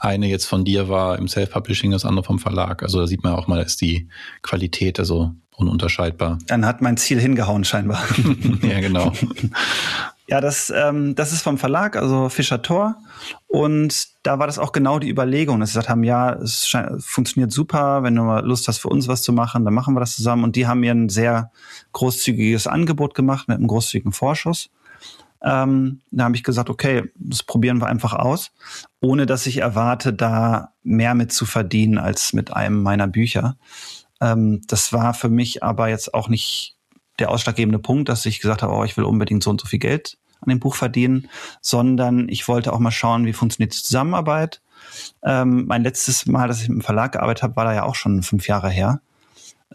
eine jetzt von dir war im Self-Publishing, das andere vom Verlag. Also da sieht man auch mal, ist die Qualität also ununterscheidbar. Dann hat mein Ziel hingehauen scheinbar. <laughs> ja, genau. <laughs> Ja, das, ähm, das ist vom Verlag, also Fischer Tor. Und da war das auch genau die Überlegung, dass sie gesagt haben, ja, es funktioniert super, wenn du mal Lust hast, für uns was zu machen, dann machen wir das zusammen. Und die haben mir ein sehr großzügiges Angebot gemacht mit einem großzügigen Vorschuss. Ähm, da habe ich gesagt, okay, das probieren wir einfach aus, ohne dass ich erwarte, da mehr mit zu verdienen als mit einem meiner Bücher. Ähm, das war für mich aber jetzt auch nicht der ausschlaggebende Punkt, dass ich gesagt habe, oh, ich will unbedingt so und so viel Geld an dem Buch verdienen, sondern ich wollte auch mal schauen, wie funktioniert die Zusammenarbeit. Ähm, mein letztes Mal, dass ich im Verlag gearbeitet habe, war da ja auch schon fünf Jahre her,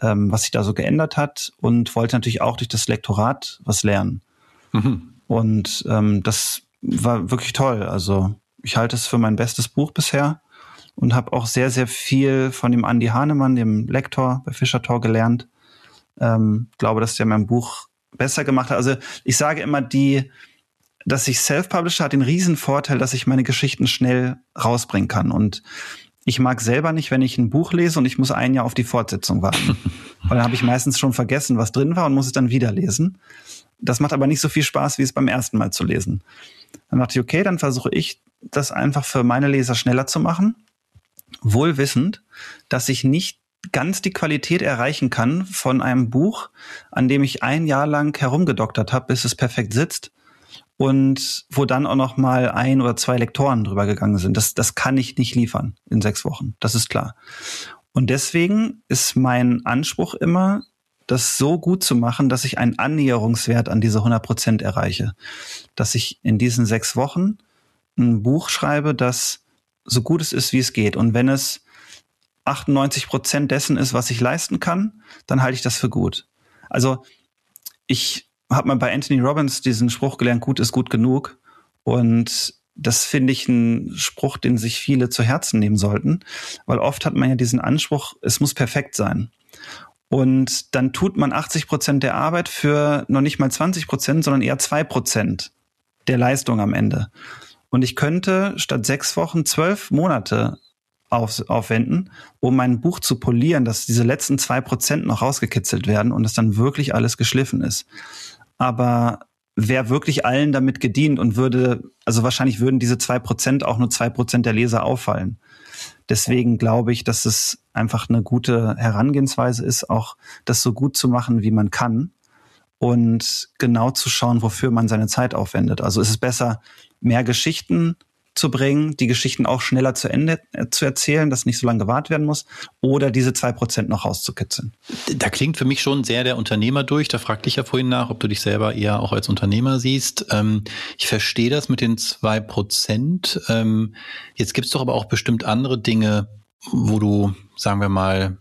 ähm, was sich da so geändert hat und wollte natürlich auch durch das Lektorat was lernen. Mhm. Und ähm, das war wirklich toll. Also ich halte es für mein bestes Buch bisher und habe auch sehr, sehr viel von dem Andy Hahnemann, dem Lektor bei Fischer Tor gelernt. Ähm, glaube, dass der mein Buch besser gemacht hat. Also ich sage immer, die, dass ich self-publisher hat den riesen Vorteil, dass ich meine Geschichten schnell rausbringen kann. Und ich mag selber nicht, wenn ich ein Buch lese und ich muss ein Jahr auf die Fortsetzung warten. <laughs> Weil dann habe ich meistens schon vergessen, was drin war und muss es dann wieder lesen. Das macht aber nicht so viel Spaß, wie es beim ersten Mal zu lesen. Dann dachte ich, okay, dann versuche ich das einfach für meine Leser schneller zu machen. Wohl wissend, dass ich nicht ganz die Qualität erreichen kann von einem Buch, an dem ich ein Jahr lang herumgedoktert habe, bis es perfekt sitzt und wo dann auch noch mal ein oder zwei Lektoren drüber gegangen sind. Das, das kann ich nicht liefern in sechs Wochen. Das ist klar. Und deswegen ist mein Anspruch immer, das so gut zu machen, dass ich einen Annäherungswert an diese 100 Prozent erreiche. Dass ich in diesen sechs Wochen ein Buch schreibe, das so gut es ist, wie es geht. Und wenn es 98 Prozent dessen ist, was ich leisten kann, dann halte ich das für gut. Also ich habe mal bei Anthony Robbins diesen Spruch gelernt, gut ist gut genug. Und das finde ich ein Spruch, den sich viele zu Herzen nehmen sollten, weil oft hat man ja diesen Anspruch, es muss perfekt sein. Und dann tut man 80 Prozent der Arbeit für noch nicht mal 20 Prozent, sondern eher zwei Prozent der Leistung am Ende. Und ich könnte statt sechs Wochen zwölf Monate auf, aufwenden, um mein Buch zu polieren, dass diese letzten zwei Prozent noch rausgekitzelt werden und es dann wirklich alles geschliffen ist. Aber wäre wirklich allen damit gedient und würde, also wahrscheinlich würden diese zwei Prozent auch nur zwei Prozent der Leser auffallen. Deswegen glaube ich, dass es einfach eine gute Herangehensweise ist, auch das so gut zu machen, wie man kann und genau zu schauen, wofür man seine Zeit aufwendet. Also ist es besser, mehr Geschichten zu bringen, die Geschichten auch schneller zu Ende äh, zu erzählen, dass nicht so lange gewahrt werden muss, oder diese zwei Prozent noch rauszukitzeln. Da klingt für mich schon sehr der Unternehmer durch. Da fragte ich ja vorhin nach, ob du dich selber eher auch als Unternehmer siehst. Ähm, ich verstehe das mit den zwei Prozent. Ähm, jetzt gibt es doch aber auch bestimmt andere Dinge, wo du, sagen wir mal,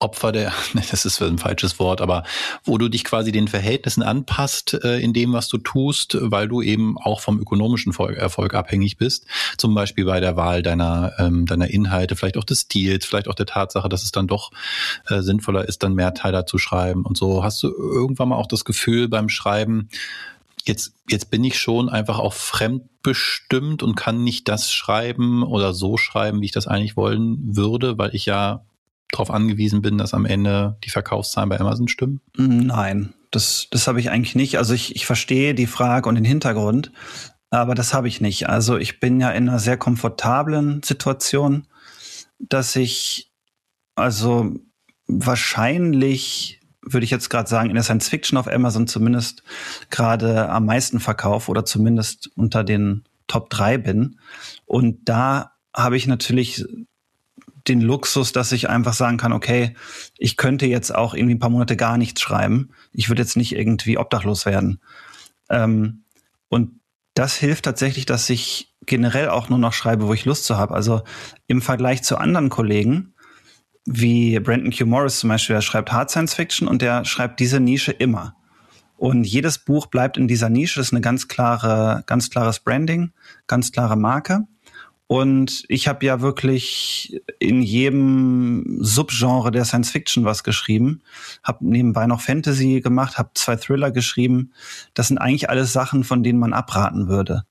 Opfer der, <laughs> das ist ein falsches Wort, aber wo du dich quasi den Verhältnissen anpasst äh, in dem, was du tust, weil du eben auch vom ökonomischen Erfolg abhängig bist. Zum Beispiel bei der Wahl deiner, ähm, deiner Inhalte, vielleicht auch des Stils, vielleicht auch der Tatsache, dass es dann doch äh, sinnvoller ist, dann mehr Teiler zu schreiben und so. Hast du irgendwann mal auch das Gefühl beim Schreiben, jetzt, jetzt bin ich schon einfach auch fremdbestimmt und kann nicht das schreiben oder so schreiben, wie ich das eigentlich wollen würde, weil ich ja darauf angewiesen bin, dass am Ende die Verkaufszahlen bei Amazon stimmen? Nein, das, das habe ich eigentlich nicht. Also ich, ich verstehe die Frage und den Hintergrund, aber das habe ich nicht. Also ich bin ja in einer sehr komfortablen Situation, dass ich also wahrscheinlich würde ich jetzt gerade sagen, in der Science Fiction auf Amazon zumindest gerade am meisten verkaufe oder zumindest unter den Top 3 bin. Und da habe ich natürlich den Luxus, dass ich einfach sagen kann, okay, ich könnte jetzt auch irgendwie ein paar Monate gar nichts schreiben. Ich würde jetzt nicht irgendwie obdachlos werden. Ähm, und das hilft tatsächlich, dass ich generell auch nur noch schreibe, wo ich Lust zu habe. Also im Vergleich zu anderen Kollegen, wie Brandon Q. Morris zum Beispiel, der schreibt Hard Science Fiction und der schreibt diese Nische immer. Und jedes Buch bleibt in dieser Nische. Das ist eine ganz klare, ganz klares Branding, ganz klare Marke. Und ich habe ja wirklich in jedem Subgenre der Science Fiction was geschrieben, habe nebenbei noch Fantasy gemacht, habe zwei Thriller geschrieben. Das sind eigentlich alles Sachen, von denen man abraten würde.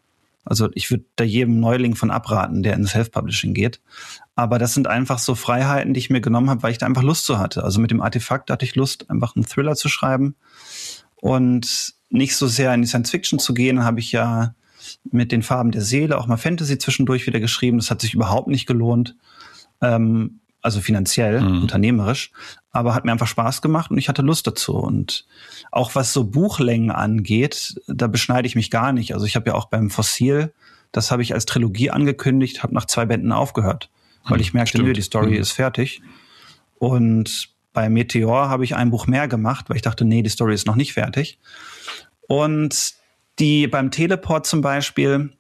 Also ich würde da jedem Neuling von abraten, der in Self-Publishing geht. Aber das sind einfach so Freiheiten, die ich mir genommen habe, weil ich da einfach Lust zu hatte. Also mit dem Artefakt hatte ich Lust, einfach einen Thriller zu schreiben. Und nicht so sehr in die Science Fiction zu gehen, habe ich ja mit den Farben der Seele auch mal Fantasy zwischendurch wieder geschrieben. Das hat sich überhaupt nicht gelohnt. Ähm, also finanziell, mhm. unternehmerisch, aber hat mir einfach Spaß gemacht und ich hatte Lust dazu. Und auch was so Buchlängen angeht, da beschneide ich mich gar nicht. Also ich habe ja auch beim Fossil, das habe ich als Trilogie angekündigt, habe nach zwei Bänden aufgehört, weil mhm, ich merkte, nö, die Story mhm. ist fertig. Und bei Meteor habe ich ein Buch mehr gemacht, weil ich dachte, nee, die Story ist noch nicht fertig. Und die beim Teleport zum Beispiel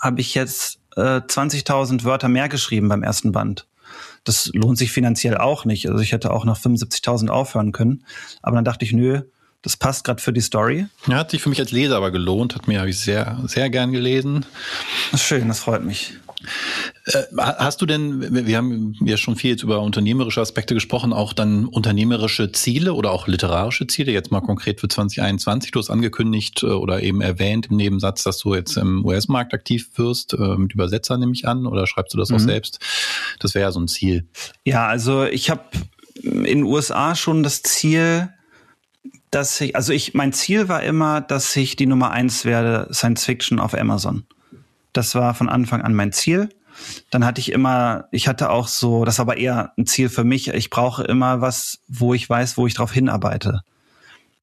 habe ich jetzt äh, 20.000 Wörter mehr geschrieben beim ersten Band. Das lohnt sich finanziell auch nicht. Also ich hätte auch nach 75.000 aufhören können. Aber dann dachte ich, nö, das passt gerade für die Story. Ja, hat sich für mich als Leser aber gelohnt. Hat mir habe ich sehr sehr gern gelesen. Schön, das freut mich. Äh, hast du denn, wir haben ja schon viel jetzt über unternehmerische Aspekte gesprochen, auch dann unternehmerische Ziele oder auch literarische Ziele, jetzt mal konkret für 2021. Du hast angekündigt äh, oder eben erwähnt im Nebensatz, dass du jetzt im US-Markt aktiv wirst, äh, mit Übersetzer nehme ich an, oder schreibst du das mhm. auch selbst? Das wäre ja so ein Ziel. Ja, also ich habe in den USA schon das Ziel, dass ich, also ich, mein Ziel war immer, dass ich die Nummer eins werde, Science Fiction auf Amazon. Das war von Anfang an mein Ziel. Dann hatte ich immer, ich hatte auch so, das war aber eher ein Ziel für mich. Ich brauche immer was, wo ich weiß, wo ich drauf hinarbeite.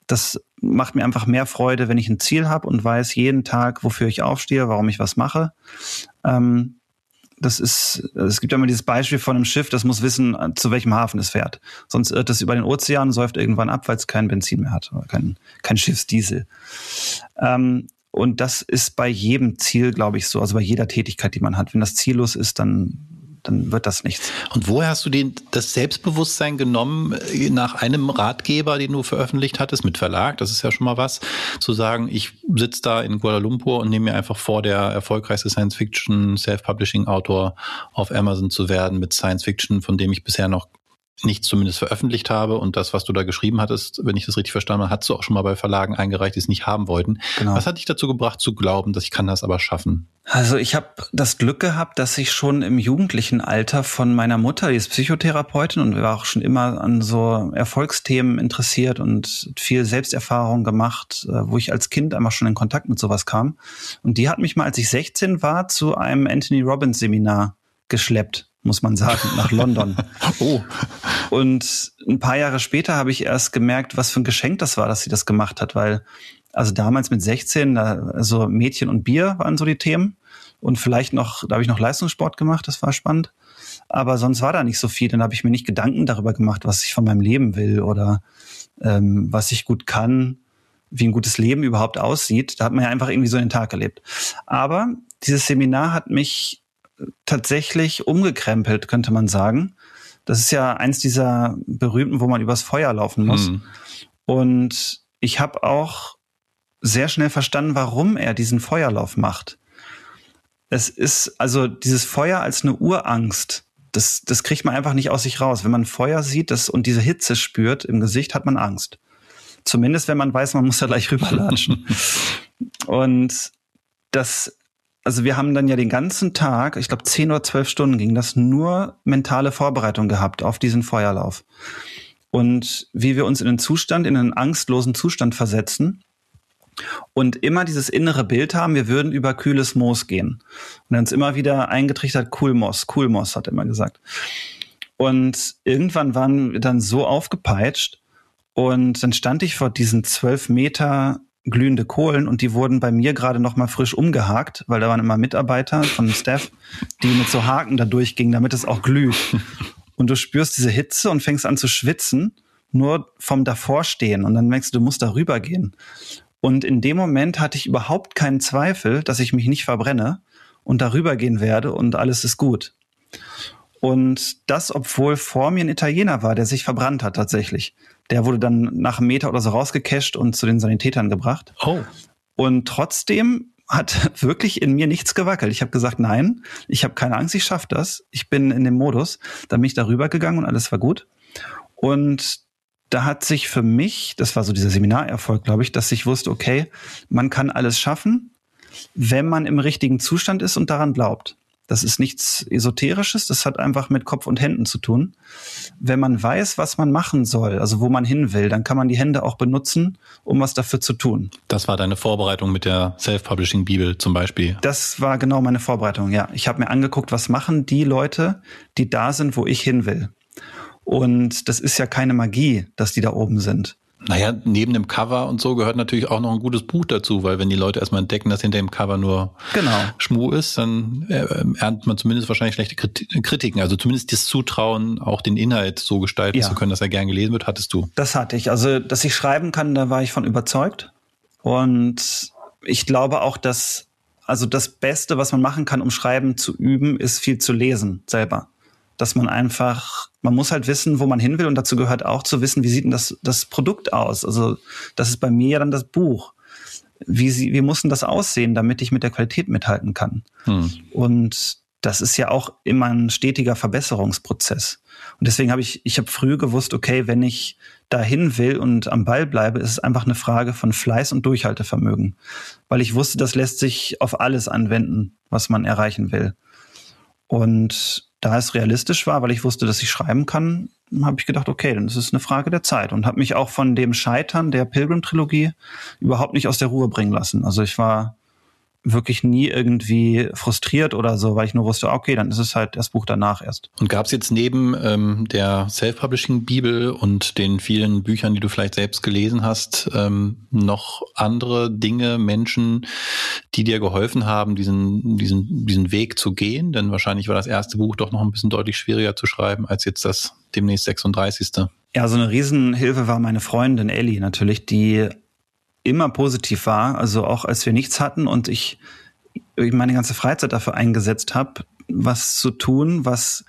Das macht mir einfach mehr Freude, wenn ich ein Ziel habe und weiß jeden Tag, wofür ich aufstehe, warum ich was mache. Ähm, das ist, es gibt ja immer dieses Beispiel von einem Schiff, das muss wissen, zu welchem Hafen es fährt. Sonst irrt es über den Ozean, säuft irgendwann ab, weil es kein Benzin mehr hat oder kein, kein Schiffsdiesel. Ähm, und das ist bei jedem Ziel, glaube ich, so, also bei jeder Tätigkeit, die man hat. Wenn das ziellos ist, dann dann wird das nichts. Und woher hast du den, das Selbstbewusstsein genommen, äh, nach einem Ratgeber, den du veröffentlicht hattest, mit Verlag, das ist ja schon mal was, zu sagen, ich sitze da in Kuala Lumpur und nehme mir einfach vor, der erfolgreichste Science-Fiction Self-Publishing-Autor auf Amazon zu werden mit Science-Fiction, von dem ich bisher noch nicht zumindest veröffentlicht habe und das, was du da geschrieben hattest, wenn ich das richtig verstanden habe, hast du auch schon mal bei Verlagen eingereicht, die es nicht haben wollten. Genau. Was hat dich dazu gebracht zu glauben, dass ich kann das aber schaffen? Also ich habe das Glück gehabt, dass ich schon im jugendlichen Alter von meiner Mutter, die ist Psychotherapeutin und war auch schon immer an so Erfolgsthemen interessiert und viel Selbsterfahrung gemacht, äh, wo ich als Kind einmal schon in Kontakt mit sowas kam. Und die hat mich mal, als ich 16 war, zu einem Anthony Robbins Seminar geschleppt muss man sagen, nach London. <laughs> oh. Und ein paar Jahre später habe ich erst gemerkt, was für ein Geschenk das war, dass sie das gemacht hat, weil also damals mit 16, da, also Mädchen und Bier waren so die Themen und vielleicht noch, da habe ich noch Leistungssport gemacht, das war spannend. Aber sonst war da nicht so viel. Dann habe ich mir nicht Gedanken darüber gemacht, was ich von meinem Leben will oder ähm, was ich gut kann, wie ein gutes Leben überhaupt aussieht. Da hat man ja einfach irgendwie so den Tag erlebt. Aber dieses Seminar hat mich tatsächlich umgekrempelt, könnte man sagen. Das ist ja eins dieser berühmten, wo man übers Feuer laufen muss. Mhm. Und ich habe auch sehr schnell verstanden, warum er diesen Feuerlauf macht. Es ist also dieses Feuer als eine Urangst. Das, das kriegt man einfach nicht aus sich raus. Wenn man Feuer sieht das, und diese Hitze spürt im Gesicht, hat man Angst. Zumindest wenn man weiß, man muss da gleich <laughs> rüberlatschen. <laughs> und das also wir haben dann ja den ganzen Tag, ich glaube zehn oder zwölf Stunden ging das, nur mentale Vorbereitung gehabt auf diesen Feuerlauf. Und wie wir uns in einen Zustand, in einen angstlosen Zustand versetzen und immer dieses innere Bild haben, wir würden über kühles Moos gehen. Und dann uns immer wieder eingetrichtert, cool Moss, cool Moss, hat er immer gesagt. Und irgendwann waren wir dann so aufgepeitscht und dann stand ich vor diesen zwölf Meter glühende Kohlen und die wurden bei mir gerade noch mal frisch umgehakt, weil da waren immer Mitarbeiter von dem Staff, die mit so Haken da durchgingen, damit es auch glüht. Und du spürst diese Hitze und fängst an zu schwitzen, nur vom Davorstehen und dann merkst du, du musst da rübergehen. Und in dem Moment hatte ich überhaupt keinen Zweifel, dass ich mich nicht verbrenne und darüber gehen werde und alles ist gut. Und das, obwohl vor mir ein Italiener war, der sich verbrannt hat tatsächlich. Der wurde dann nach einem Meter oder so rausgecasht und zu den Sanitätern gebracht. Oh. Und trotzdem hat <laughs> wirklich in mir nichts gewackelt. Ich habe gesagt, nein, ich habe keine Angst, ich schaffe das. Ich bin in dem Modus. Dann bin ich darüber gegangen und alles war gut. Und da hat sich für mich, das war so dieser Seminarerfolg, glaube ich, dass ich wusste, okay, man kann alles schaffen, wenn man im richtigen Zustand ist und daran glaubt. Das ist nichts Esoterisches, das hat einfach mit Kopf und Händen zu tun. Wenn man weiß, was man machen soll, also wo man hin will, dann kann man die Hände auch benutzen, um was dafür zu tun. Das war deine Vorbereitung mit der Self-Publishing-Bibel zum Beispiel. Das war genau meine Vorbereitung, ja. Ich habe mir angeguckt, was machen die Leute, die da sind, wo ich hin will. Und das ist ja keine Magie, dass die da oben sind. Naja, neben dem Cover und so gehört natürlich auch noch ein gutes Buch dazu, weil wenn die Leute erstmal entdecken, dass hinter dem Cover nur genau. Schmuh ist, dann äh, erntet man zumindest wahrscheinlich schlechte Kritiken. Also zumindest das Zutrauen, auch den Inhalt so gestalten ja. zu können, dass er gern gelesen wird, hattest du. Das hatte ich. Also, dass ich schreiben kann, da war ich von überzeugt. Und ich glaube auch, dass also das Beste, was man machen kann, um Schreiben zu üben, ist viel zu lesen selber dass man einfach, man muss halt wissen, wo man hin will und dazu gehört auch zu wissen, wie sieht denn das, das Produkt aus? Also das ist bei mir ja dann das Buch. Wie, sie, wie muss denn das aussehen, damit ich mit der Qualität mithalten kann? Hm. Und das ist ja auch immer ein stetiger Verbesserungsprozess. Und deswegen habe ich, ich habe früh gewusst, okay, wenn ich dahin will und am Ball bleibe, ist es einfach eine Frage von Fleiß und Durchhaltevermögen. Weil ich wusste, das lässt sich auf alles anwenden, was man erreichen will. Und da es realistisch war, weil ich wusste, dass ich schreiben kann, habe ich gedacht, okay, dann ist es eine Frage der Zeit und habe mich auch von dem Scheitern der Pilgrim-Trilogie überhaupt nicht aus der Ruhe bringen lassen. Also ich war wirklich nie irgendwie frustriert oder so, weil ich nur wusste, okay, dann ist es halt das Buch danach erst. Und gab es jetzt neben ähm, der Self-Publishing-Bibel und den vielen Büchern, die du vielleicht selbst gelesen hast, ähm, noch andere Dinge, Menschen, die dir geholfen haben, diesen, diesen, diesen Weg zu gehen? Denn wahrscheinlich war das erste Buch doch noch ein bisschen deutlich schwieriger zu schreiben als jetzt das demnächst 36. Ja, so eine Riesenhilfe war meine Freundin Ellie natürlich, die immer positiv war. Also auch als wir nichts hatten und ich meine ganze Freizeit dafür eingesetzt habe, was zu tun, was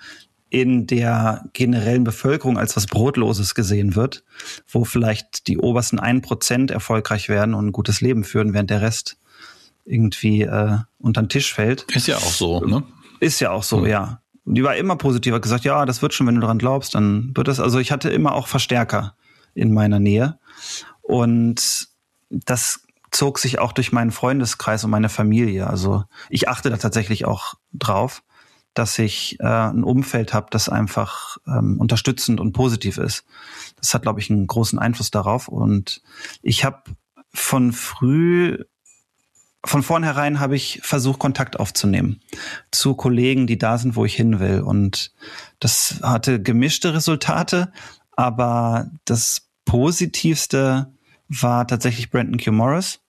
in der generellen Bevölkerung als was Brotloses gesehen wird, wo vielleicht die obersten ein Prozent erfolgreich werden und ein gutes Leben führen, während der Rest irgendwie äh, unter den Tisch fällt. Ist ja auch so, ne? Ist ja auch so, mhm. ja. Die war immer positiv, hat gesagt, ja, das wird schon, wenn du daran glaubst, dann wird das. Also ich hatte immer auch Verstärker in meiner Nähe. Und das zog sich auch durch meinen Freundeskreis und meine Familie. Also ich achte da tatsächlich auch drauf, dass ich äh, ein Umfeld habe, das einfach ähm, unterstützend und positiv ist. Das hat, glaube ich, einen großen Einfluss darauf. Und ich habe von früh, von vornherein habe ich versucht, Kontakt aufzunehmen zu Kollegen, die da sind, wo ich hin will. Und das hatte gemischte Resultate, aber das Positivste war tatsächlich Brandon Q. Morris,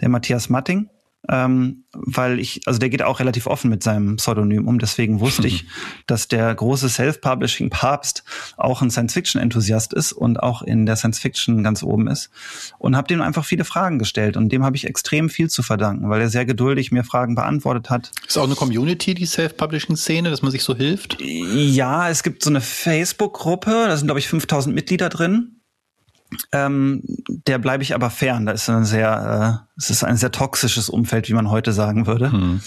der Matthias Matting. Ähm, weil ich, also der geht auch relativ offen mit seinem Pseudonym um, deswegen wusste ich, <laughs> dass der große Self-Publishing-Papst auch ein Science-Fiction-Enthusiast ist und auch in der Science-Fiction ganz oben ist und habe dem einfach viele Fragen gestellt und dem habe ich extrem viel zu verdanken, weil er sehr geduldig mir Fragen beantwortet hat. Ist auch eine Community, die Self-Publishing-Szene, dass man sich so hilft? Ja, es gibt so eine Facebook-Gruppe, da sind glaube ich 5000 Mitglieder drin ähm, der bleibe ich aber fern. Da ist ein sehr, äh, es ist ein sehr toxisches Umfeld, wie man heute sagen würde. Hm.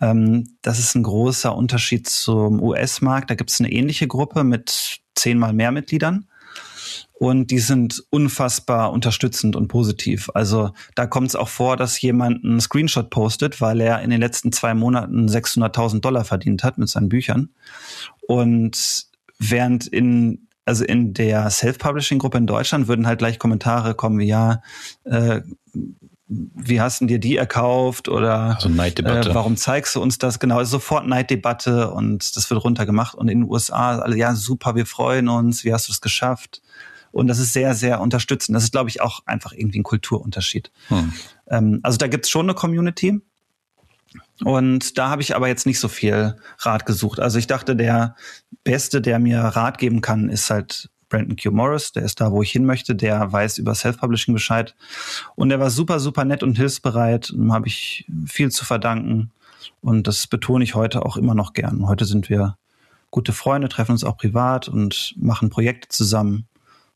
Ähm, das ist ein großer Unterschied zum US-Markt. Da gibt es eine ähnliche Gruppe mit zehnmal mehr Mitgliedern. Und die sind unfassbar unterstützend und positiv. Also da kommt es auch vor, dass jemand einen Screenshot postet, weil er in den letzten zwei Monaten 600.000 Dollar verdient hat mit seinen Büchern. Und während in also in der Self-Publishing-Gruppe in Deutschland würden halt gleich Kommentare kommen wie, ja, äh, wie hast du dir die erkauft oder also Neiddebatte. Äh, warum zeigst du uns das? Genau, also sofort Neiddebatte und das wird runtergemacht und in den USA, alle, ja, super, wir freuen uns, wie hast du es geschafft? Und das ist sehr, sehr unterstützend. Das ist, glaube ich, auch einfach irgendwie ein Kulturunterschied. Hm. Ähm, also da gibt's schon eine Community, und da habe ich aber jetzt nicht so viel Rat gesucht. Also ich dachte, der Beste, der mir Rat geben kann, ist halt Brandon Q. Morris. Der ist da, wo ich hin möchte. Der weiß über Self-Publishing Bescheid. Und der war super, super nett und hilfsbereit. Und habe ich viel zu verdanken. Und das betone ich heute auch immer noch gern. Heute sind wir gute Freunde, treffen uns auch privat und machen Projekte zusammen.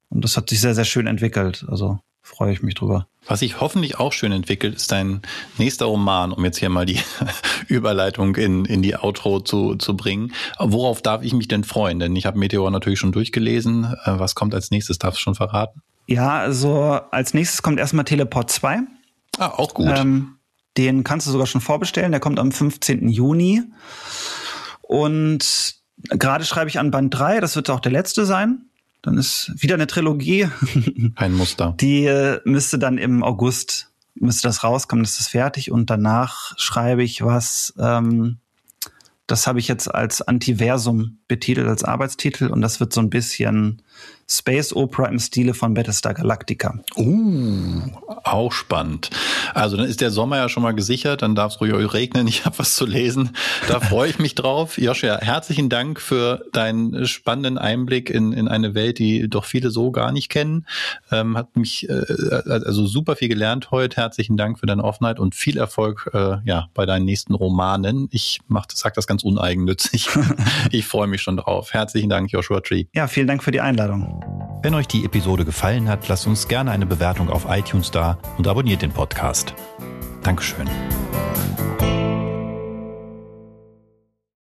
Und das hat sich sehr, sehr schön entwickelt. Also freue ich mich drüber. Was sich hoffentlich auch schön entwickelt, ist dein nächster Roman, um jetzt hier mal die <laughs> Überleitung in, in die Outro zu, zu bringen. Worauf darf ich mich denn freuen? Denn ich habe Meteor natürlich schon durchgelesen. Äh, was kommt als nächstes? Darfst du schon verraten? Ja, also als nächstes kommt erstmal Teleport 2. Ah, auch gut. Ähm, Den kannst du sogar schon vorbestellen. Der kommt am 15. Juni. Und gerade schreibe ich an Band 3. Das wird auch der letzte sein. Dann ist wieder eine Trilogie. <laughs> Ein Muster. Die äh, müsste dann im August, müsste das rauskommen, ist das fertig. Und danach schreibe ich was, ähm, das habe ich jetzt als Antiversum betitelt, als Arbeitstitel. Und das wird so ein bisschen Space Opera im Stile von Battlestar Galactica. Uh, auch spannend. Also dann ist der Sommer ja schon mal gesichert, dann darf es ruhig regnen, <laughs> ich habe was zu lesen. Da freue ich mich drauf. Joshua, herzlichen Dank für deinen spannenden Einblick in, in eine Welt, die doch viele so gar nicht kennen. Ähm, hat mich äh, also super viel gelernt heute. Herzlichen Dank für deine Offenheit und viel Erfolg äh, ja, bei deinen nächsten Romanen. Ich mach, sag das ganz uneigennützig. <laughs> ich freue mich schon drauf. Herzlichen Dank, Joshua Tree. Ja, vielen Dank für die Einladung. Entscheidung. Wenn euch die Episode gefallen hat, lasst uns gerne eine Bewertung auf iTunes da und abonniert den Podcast. Dankeschön.